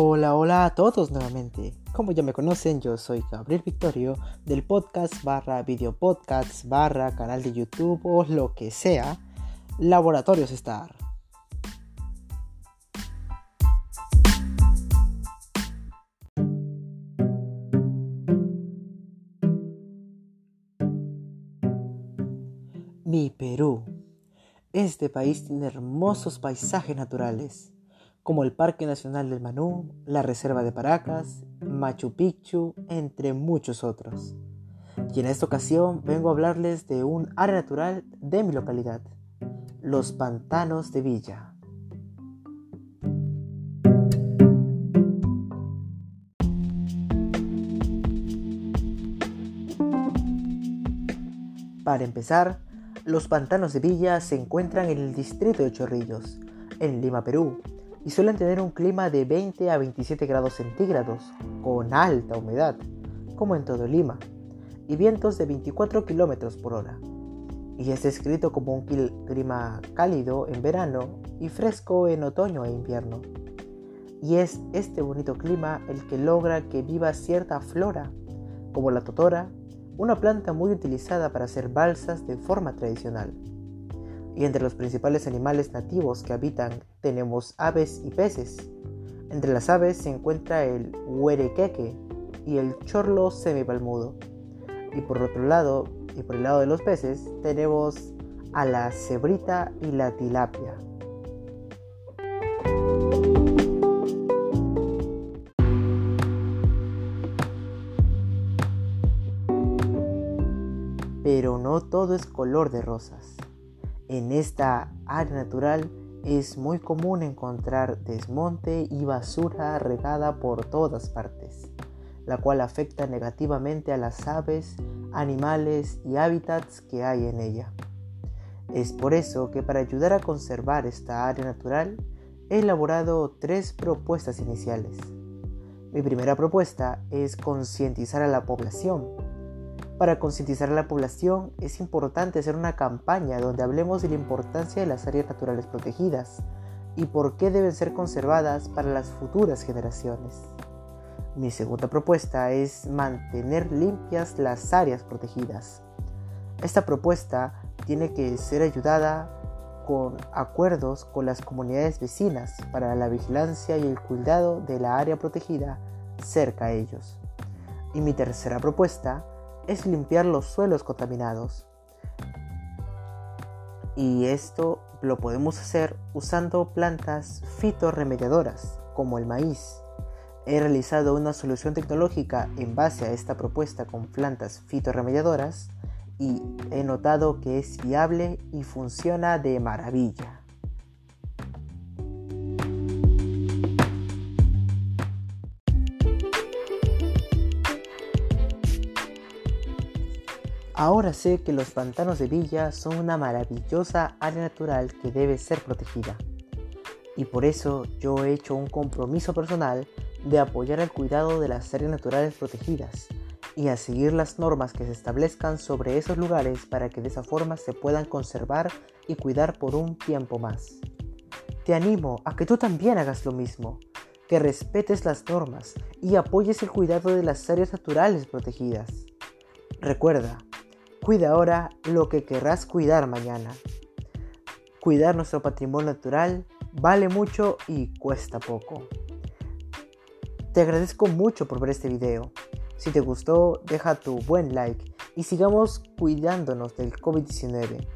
Hola, hola a todos nuevamente. Como ya me conocen, yo soy Gabriel Victorio del podcast barra video podcast barra canal de YouTube o lo que sea, Laboratorios Star. Mi Perú. Este país tiene hermosos paisajes naturales como el Parque Nacional del Manú, la Reserva de Paracas, Machu Picchu, entre muchos otros. Y en esta ocasión vengo a hablarles de un área natural de mi localidad, los Pantanos de Villa. Para empezar, los Pantanos de Villa se encuentran en el distrito de Chorrillos, en Lima, Perú, y suelen tener un clima de 20 a 27 grados centígrados, con alta humedad, como en todo Lima, y vientos de 24 kilómetros por hora. Y es descrito como un clima cálido en verano y fresco en otoño e invierno. Y es este bonito clima el que logra que viva cierta flora, como la totora, una planta muy utilizada para hacer balsas de forma tradicional y entre los principales animales nativos que habitan tenemos aves y peces. Entre las aves se encuentra el huerequeque y el chorlo semipalmudo. Y por otro lado, y por el lado de los peces, tenemos a la cebrita y la tilapia. Pero no todo es color de rosas. En esta área natural es muy común encontrar desmonte y basura regada por todas partes, la cual afecta negativamente a las aves, animales y hábitats que hay en ella. Es por eso que para ayudar a conservar esta área natural he elaborado tres propuestas iniciales. Mi primera propuesta es concientizar a la población para concientizar a la población es importante hacer una campaña donde hablemos de la importancia de las áreas naturales protegidas y por qué deben ser conservadas para las futuras generaciones. Mi segunda propuesta es mantener limpias las áreas protegidas. Esta propuesta tiene que ser ayudada con acuerdos con las comunidades vecinas para la vigilancia y el cuidado de la área protegida cerca a ellos. Y mi tercera propuesta es limpiar los suelos contaminados. Y esto lo podemos hacer usando plantas fitorremediadoras como el maíz. He realizado una solución tecnológica en base a esta propuesta con plantas fitorremediadoras y he notado que es viable y funciona de maravilla. Ahora sé que los pantanos de Villa son una maravillosa área natural que debe ser protegida. Y por eso yo he hecho un compromiso personal de apoyar el cuidado de las áreas naturales protegidas y a seguir las normas que se establezcan sobre esos lugares para que de esa forma se puedan conservar y cuidar por un tiempo más. Te animo a que tú también hagas lo mismo, que respetes las normas y apoyes el cuidado de las áreas naturales protegidas. Recuerda, Cuida ahora lo que querrás cuidar mañana. Cuidar nuestro patrimonio natural vale mucho y cuesta poco. Te agradezco mucho por ver este video. Si te gustó, deja tu buen like y sigamos cuidándonos del COVID-19.